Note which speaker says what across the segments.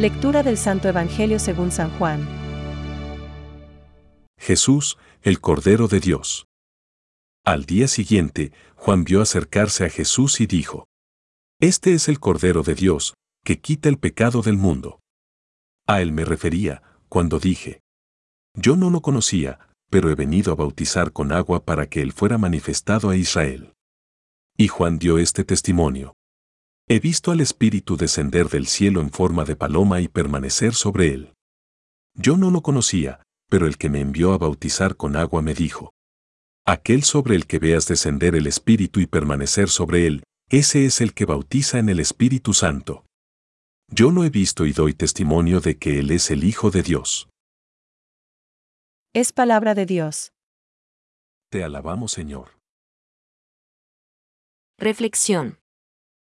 Speaker 1: Lectura del Santo Evangelio según San Juan.
Speaker 2: Jesús, el Cordero de Dios. Al día siguiente, Juan vio acercarse a Jesús y dijo, Este es el Cordero de Dios, que quita el pecado del mundo. A él me refería, cuando dije, Yo no lo conocía, pero he venido a bautizar con agua para que él fuera manifestado a Israel. Y Juan dio este testimonio. He visto al Espíritu descender del cielo en forma de paloma y permanecer sobre él. Yo no lo conocía, pero el que me envió a bautizar con agua me dijo, Aquel sobre el que veas descender el Espíritu y permanecer sobre él, ese es el que bautiza en el Espíritu Santo. Yo lo he visto y doy testimonio de que Él es el Hijo de Dios.
Speaker 1: Es palabra de Dios.
Speaker 2: Te alabamos, Señor.
Speaker 3: Reflexión.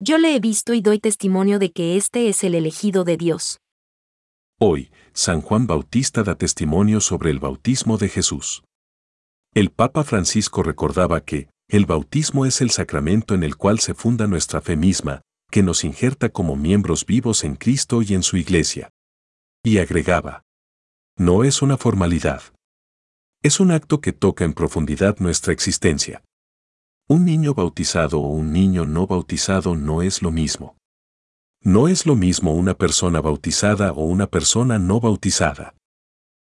Speaker 3: Yo le he visto y doy testimonio de que este es el elegido de Dios.
Speaker 2: Hoy, San Juan Bautista da testimonio sobre el bautismo de Jesús. El Papa Francisco recordaba que, el bautismo es el sacramento en el cual se funda nuestra fe misma, que nos injerta como miembros vivos en Cristo y en su Iglesia. Y agregaba, no es una formalidad. Es un acto que toca en profundidad nuestra existencia. Un niño bautizado o un niño no bautizado no es lo mismo. No es lo mismo una persona bautizada o una persona no bautizada.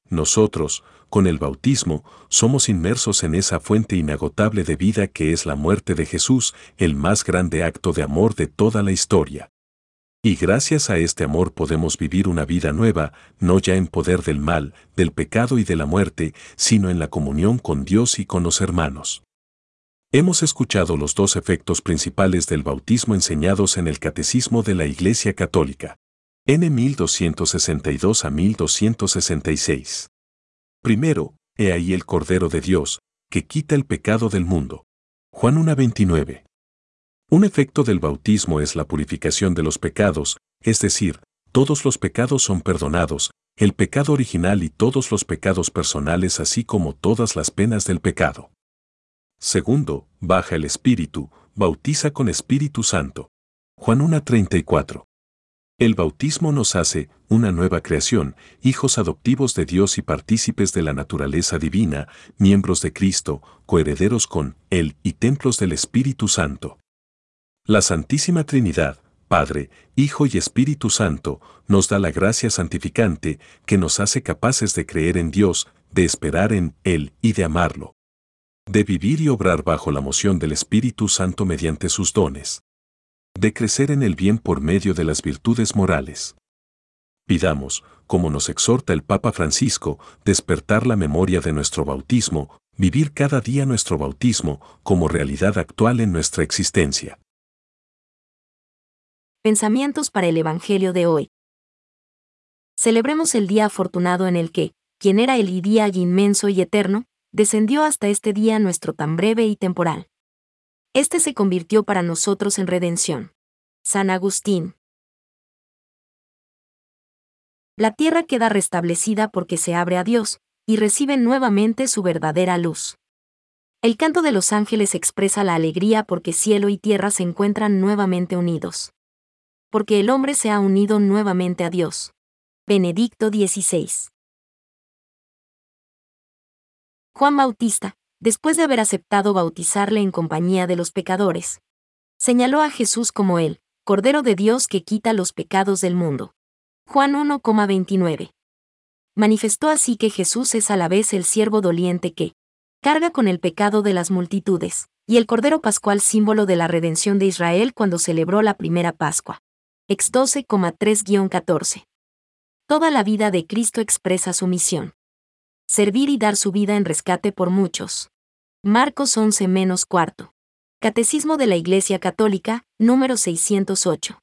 Speaker 2: Nosotros, con el bautismo, somos inmersos en esa fuente inagotable de vida que es la muerte de Jesús, el más grande acto de amor de toda la historia. Y gracias a este amor podemos vivir una vida nueva, no ya en poder del mal, del pecado y de la muerte, sino en la comunión con Dios y con los hermanos. Hemos escuchado los dos efectos principales del bautismo enseñados en el Catecismo de la Iglesia Católica. N 1262 a 1266. Primero, he ahí el Cordero de Dios, que quita el pecado del mundo. Juan 1.29. Un efecto del bautismo es la purificación de los pecados, es decir, todos los pecados son perdonados, el pecado original y todos los pecados personales así como todas las penas del pecado. Segundo, baja el Espíritu, bautiza con Espíritu Santo. Juan 1.34. El bautismo nos hace, una nueva creación, hijos adoptivos de Dios y partícipes de la naturaleza divina, miembros de Cristo, coherederos con Él y templos del Espíritu Santo. La Santísima Trinidad, Padre, Hijo y Espíritu Santo, nos da la gracia santificante que nos hace capaces de creer en Dios, de esperar en Él y de amarlo de vivir y obrar bajo la moción del Espíritu Santo mediante sus dones, de crecer en el bien por medio de las virtudes morales. Pidamos, como nos exhorta el Papa Francisco, despertar la memoria de nuestro bautismo, vivir cada día nuestro bautismo como realidad actual en nuestra existencia.
Speaker 3: Pensamientos para el Evangelio de hoy. Celebremos el día afortunado en el que, quien era el día inmenso y eterno, descendió hasta este día nuestro tan breve y temporal. Este se convirtió para nosotros en redención. San Agustín. La tierra queda restablecida porque se abre a Dios, y recibe nuevamente su verdadera luz. El canto de los ángeles expresa la alegría porque cielo y tierra se encuentran nuevamente unidos. Porque el hombre se ha unido nuevamente a Dios. Benedicto XVI. Juan Bautista, después de haber aceptado bautizarle en compañía de los pecadores, señaló a Jesús como el Cordero de Dios que quita los pecados del mundo. Juan 1,29. Manifestó así que Jesús es a la vez el siervo doliente que carga con el pecado de las multitudes, y el Cordero Pascual símbolo de la redención de Israel cuando celebró la primera Pascua. Ex 12,3-14. Toda la vida de Cristo expresa su misión servir y dar su vida en rescate por muchos. Marcos 11 menos cuarto. Catecismo de la Iglesia Católica, número 608.